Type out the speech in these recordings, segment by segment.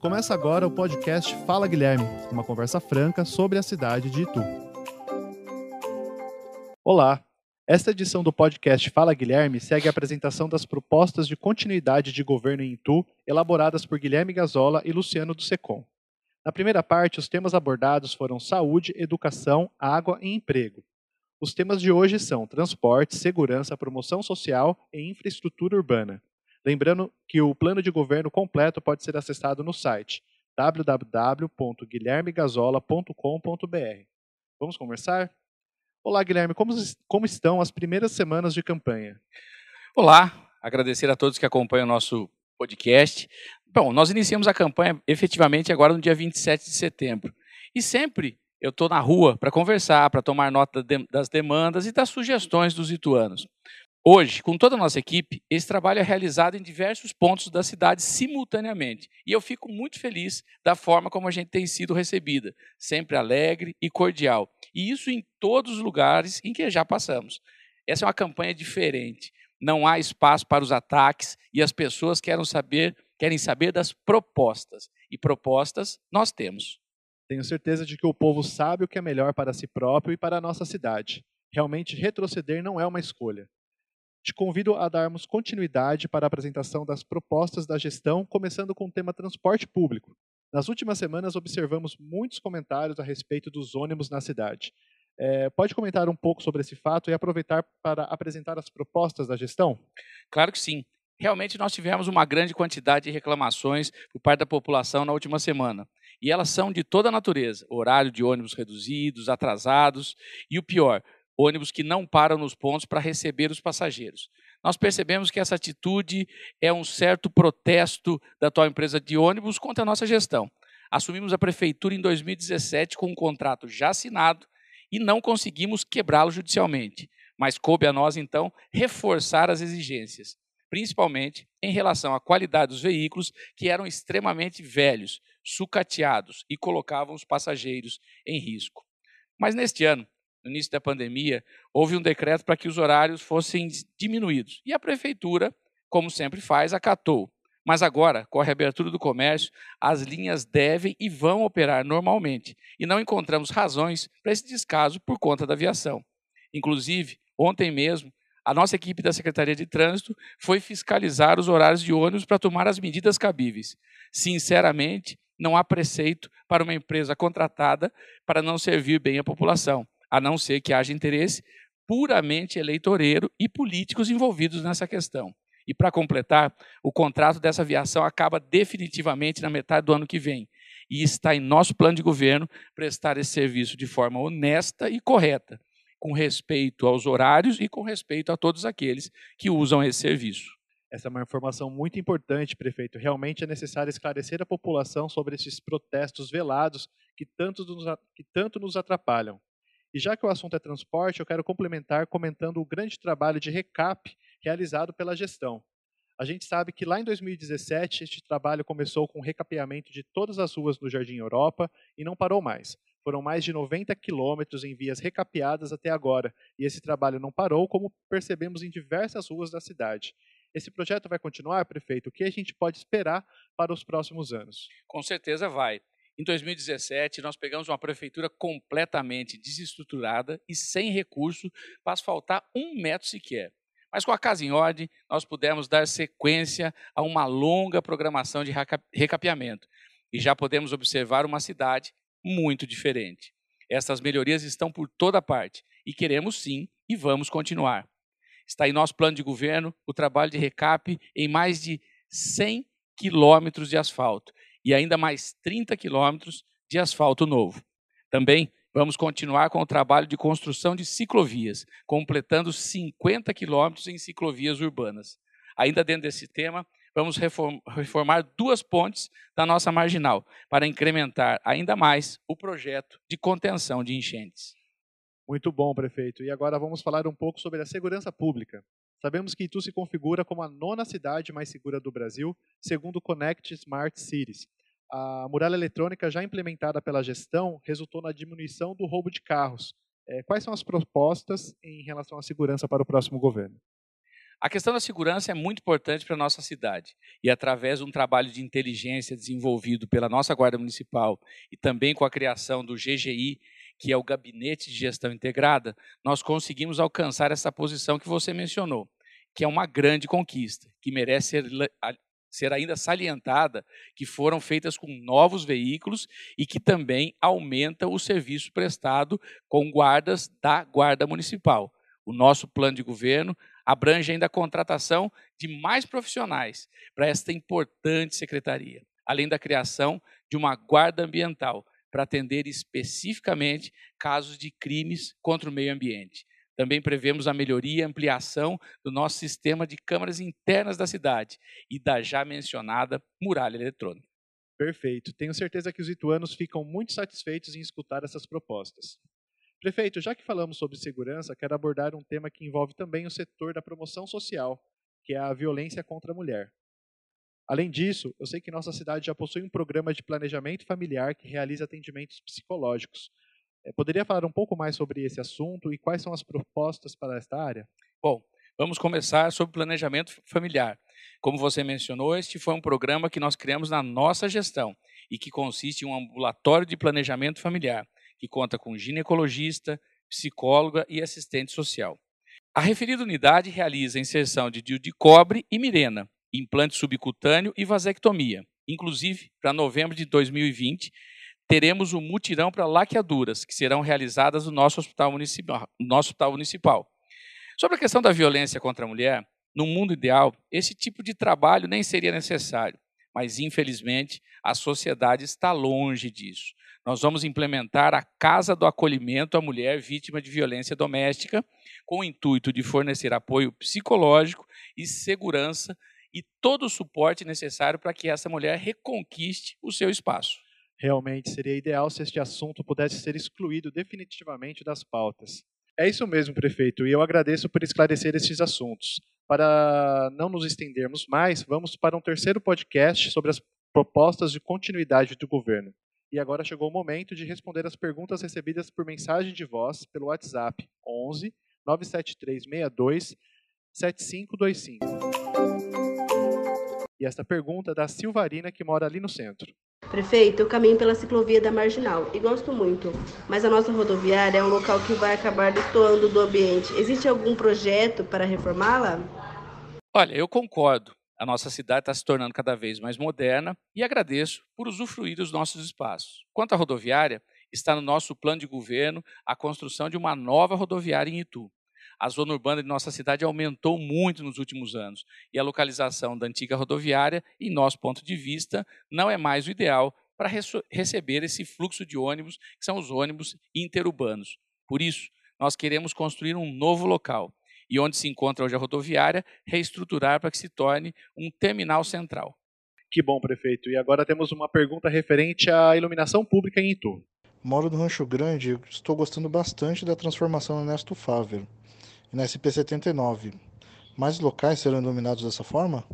Começa agora o podcast Fala Guilherme, uma conversa franca sobre a cidade de Itu. Olá! Esta edição do podcast Fala Guilherme segue a apresentação das propostas de continuidade de governo em Itu, elaboradas por Guilherme Gazola e Luciano do Secom. Na primeira parte, os temas abordados foram saúde, educação, água e emprego. Os temas de hoje são transporte, segurança, promoção social e infraestrutura urbana. Lembrando que o plano de governo completo pode ser acessado no site www.guilhermegazola.com.br. Vamos conversar? Olá, Guilherme, como, como estão as primeiras semanas de campanha? Olá, agradecer a todos que acompanham o nosso podcast. Bom, nós iniciamos a campanha efetivamente agora no dia 27 de setembro. E sempre eu estou na rua para conversar, para tomar nota das demandas e das sugestões dos ituanos. Hoje, com toda a nossa equipe, esse trabalho é realizado em diversos pontos da cidade simultaneamente. E eu fico muito feliz da forma como a gente tem sido recebida, sempre alegre e cordial. E isso em todos os lugares em que já passamos. Essa é uma campanha diferente. Não há espaço para os ataques e as pessoas querem saber, querem saber das propostas. E propostas nós temos. Tenho certeza de que o povo sabe o que é melhor para si próprio e para a nossa cidade. Realmente, retroceder não é uma escolha. Te convido a darmos continuidade para a apresentação das propostas da gestão, começando com o tema transporte público. Nas últimas semanas, observamos muitos comentários a respeito dos ônibus na cidade. É, pode comentar um pouco sobre esse fato e aproveitar para apresentar as propostas da gestão? Claro que sim. Realmente, nós tivemos uma grande quantidade de reclamações por parte da população na última semana. E elas são de toda a natureza: horário de ônibus reduzidos, atrasados e o pior, ônibus que não param nos pontos para receber os passageiros. Nós percebemos que essa atitude é um certo protesto da atual empresa de ônibus contra a nossa gestão. Assumimos a prefeitura em 2017 com um contrato já assinado e não conseguimos quebrá-lo judicialmente. Mas coube a nós, então, reforçar as exigências, principalmente em relação à qualidade dos veículos, que eram extremamente velhos, sucateados e colocavam os passageiros em risco. Mas neste ano, no início da pandemia, houve um decreto para que os horários fossem diminuídos. E a prefeitura, como sempre faz, acatou. Mas agora, com a reabertura do comércio, as linhas devem e vão operar normalmente. E não encontramos razões para esse descaso por conta da aviação. Inclusive, ontem mesmo, a nossa equipe da Secretaria de Trânsito foi fiscalizar os horários de ônibus para tomar as medidas cabíveis. Sinceramente, não há preceito para uma empresa contratada para não servir bem a população a não ser que haja interesse puramente eleitoreiro e políticos envolvidos nessa questão. E para completar, o contrato dessa aviação acaba definitivamente na metade do ano que vem. E está em nosso plano de governo prestar esse serviço de forma honesta e correta, com respeito aos horários e com respeito a todos aqueles que usam esse serviço. Essa é uma informação muito importante, prefeito. Realmente é necessário esclarecer a população sobre esses protestos velados que tanto nos, que tanto nos atrapalham. E já que o assunto é transporte, eu quero complementar comentando o grande trabalho de recap realizado pela gestão. A gente sabe que lá em 2017 este trabalho começou com o recapeamento de todas as ruas no Jardim Europa e não parou mais. Foram mais de 90 quilômetros em vias recapeadas até agora, e esse trabalho não parou, como percebemos em diversas ruas da cidade. Esse projeto vai continuar, prefeito? O que a gente pode esperar para os próximos anos? Com certeza vai. Em 2017, nós pegamos uma prefeitura completamente desestruturada e sem recurso para asfaltar um metro sequer. Mas com a casa em ordem, nós pudemos dar sequência a uma longa programação de recapeamento. E já podemos observar uma cidade muito diferente. Essas melhorias estão por toda parte e queremos sim e vamos continuar. Está em nosso plano de governo o trabalho de recap em mais de 100 quilômetros de asfalto e ainda mais 30 quilômetros de asfalto novo. Também vamos continuar com o trabalho de construção de ciclovias, completando 50 quilômetros em ciclovias urbanas. Ainda dentro desse tema, vamos reformar duas pontes da nossa marginal, para incrementar ainda mais o projeto de contenção de enchentes. Muito bom, prefeito. E agora vamos falar um pouco sobre a segurança pública. Sabemos que Itu se configura como a nona cidade mais segura do Brasil, segundo o Connect Smart Cities. A muralha eletrônica já implementada pela gestão resultou na diminuição do roubo de carros. É, quais são as propostas em relação à segurança para o próximo governo? A questão da segurança é muito importante para a nossa cidade. E através de um trabalho de inteligência desenvolvido pela nossa Guarda Municipal e também com a criação do GGI, que é o Gabinete de Gestão Integrada, nós conseguimos alcançar essa posição que você mencionou, que é uma grande conquista, que merece ser, ser ainda salientada, que foram feitas com novos veículos e que também aumenta o serviço prestado com guardas da Guarda Municipal. O nosso plano de governo abrange ainda a contratação de mais profissionais para esta importante secretaria, além da criação de uma guarda ambiental para atender especificamente casos de crimes contra o meio ambiente. Também prevemos a melhoria e ampliação do nosso sistema de câmaras internas da cidade e da já mencionada muralha eletrônica. Perfeito. Tenho certeza que os ituanos ficam muito satisfeitos em escutar essas propostas. Prefeito, já que falamos sobre segurança, quero abordar um tema que envolve também o setor da promoção social, que é a violência contra a mulher. Além disso, eu sei que nossa cidade já possui um programa de planejamento familiar que realiza atendimentos psicológicos. É, poderia falar um pouco mais sobre esse assunto e quais são as propostas para esta área? Bom, vamos começar sobre planejamento familiar. Como você mencionou, este foi um programa que nós criamos na nossa gestão e que consiste em um ambulatório de planejamento familiar que conta com ginecologista, psicóloga e assistente social. A referida unidade realiza a inserção de DIU de cobre e mirena, implante subcutâneo e vasectomia. Inclusive, para novembro de 2020, teremos um mutirão para laqueaduras, que serão realizadas no nosso hospital. Nosso hospital municipal. Sobre a questão da violência contra a mulher, no mundo ideal, esse tipo de trabalho nem seria necessário, mas infelizmente a sociedade está longe disso nós vamos implementar a Casa do Acolhimento à Mulher Vítima de Violência Doméstica, com o intuito de fornecer apoio psicológico e segurança e todo o suporte necessário para que essa mulher reconquiste o seu espaço. Realmente seria ideal se este assunto pudesse ser excluído definitivamente das pautas. É isso mesmo, prefeito, e eu agradeço por esclarecer estes assuntos. Para não nos estendermos mais, vamos para um terceiro podcast sobre as propostas de continuidade do governo. E agora chegou o momento de responder as perguntas recebidas por mensagem de voz pelo WhatsApp 11 97362 7525. E esta pergunta é da Silvarina, que mora ali no centro. Prefeito, eu caminho pela ciclovia da Marginal e gosto muito, mas a nossa rodoviária é um local que vai acabar destoando do ambiente. Existe algum projeto para reformá-la? Olha, eu concordo a nossa cidade está se tornando cada vez mais moderna e agradeço por usufruir dos nossos espaços. Quanto à rodoviária, está no nosso plano de governo a construção de uma nova rodoviária em Itu. A zona urbana de nossa cidade aumentou muito nos últimos anos e a localização da antiga rodoviária, em nosso ponto de vista, não é mais o ideal para receber esse fluxo de ônibus, que são os ônibus interurbanos. Por isso, nós queremos construir um novo local e onde se encontra hoje a rodoviária, reestruturar para que se torne um terminal central. Que bom, prefeito. E agora temos uma pergunta referente à iluminação pública em Itu. Moro no Rancho Grande e estou gostando bastante da transformação Ernesto Fávero e na SP-79. Mais locais serão iluminados dessa forma?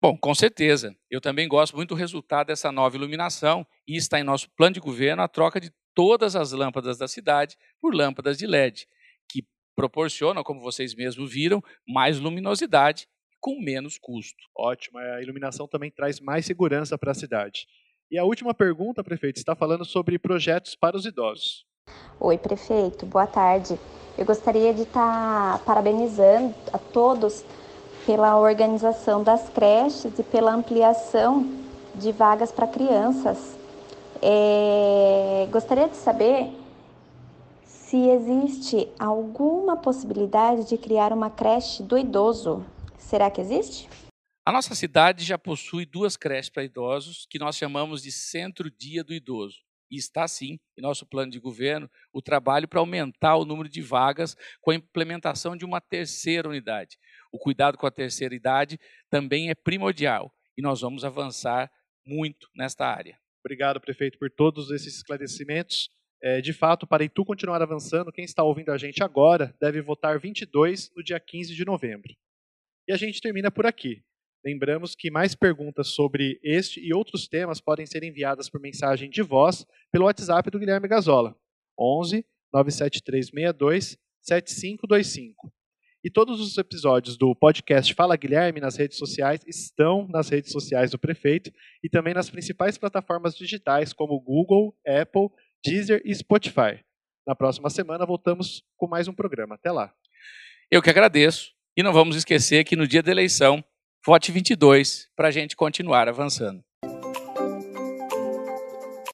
Bom, com certeza. Eu também gosto muito do resultado dessa nova iluminação e está em nosso plano de governo a troca de todas as lâmpadas da cidade por lâmpadas de LED, que proporcionam, como vocês mesmos viram, mais luminosidade com menos custo. Ótimo, a iluminação também traz mais segurança para a cidade. E a última pergunta, prefeito, está falando sobre projetos para os idosos. Oi, prefeito, boa tarde. Eu gostaria de estar tá parabenizando a todos pela organização das creches e pela ampliação de vagas para crianças. É, gostaria de saber se existe alguma possibilidade de criar uma creche do idoso. Será que existe? A nossa cidade já possui duas creches para idosos que nós chamamos de Centro Dia do Idoso. E está sim, em nosso plano de governo, o trabalho para aumentar o número de vagas com a implementação de uma terceira unidade. O cuidado com a terceira idade também é primordial e nós vamos avançar muito nesta área. Obrigado, prefeito, por todos esses esclarecimentos. É, de fato, para Itu continuar avançando, quem está ouvindo a gente agora deve votar 22 no dia 15 de novembro. E a gente termina por aqui. Lembramos que mais perguntas sobre este e outros temas podem ser enviadas por mensagem de voz pelo WhatsApp do Guilherme Gazola, 11 97362 7525. E todos os episódios do podcast Fala Guilherme nas redes sociais estão nas redes sociais do prefeito e também nas principais plataformas digitais como Google, Apple, Deezer e Spotify. Na próxima semana voltamos com mais um programa. Até lá. Eu que agradeço. E não vamos esquecer que no dia da eleição, vote 22 para a gente continuar avançando.